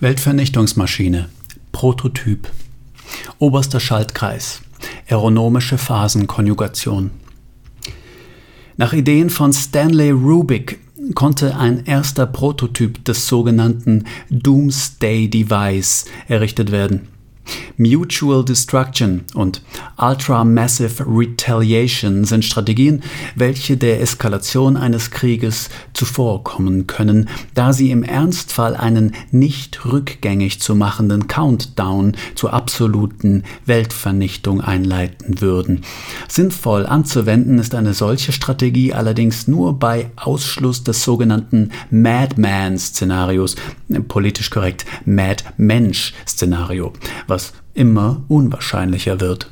Weltvernichtungsmaschine. Prototyp. Oberster Schaltkreis. Aeronomische Phasenkonjugation. Nach Ideen von Stanley Rubik konnte ein erster Prototyp des sogenannten Doomsday Device errichtet werden. Mutual Destruction und Ultra-Massive Retaliation sind Strategien, welche der Eskalation eines Krieges zuvorkommen können, da sie im Ernstfall einen nicht rückgängig zu machenden Countdown zur absoluten Weltvernichtung einleiten würden. Sinnvoll anzuwenden ist eine solche Strategie allerdings nur bei Ausschluss des sogenannten Madman-Szenarios, politisch korrekt Mad-Mensch-Szenario, was immer unwahrscheinlicher wird.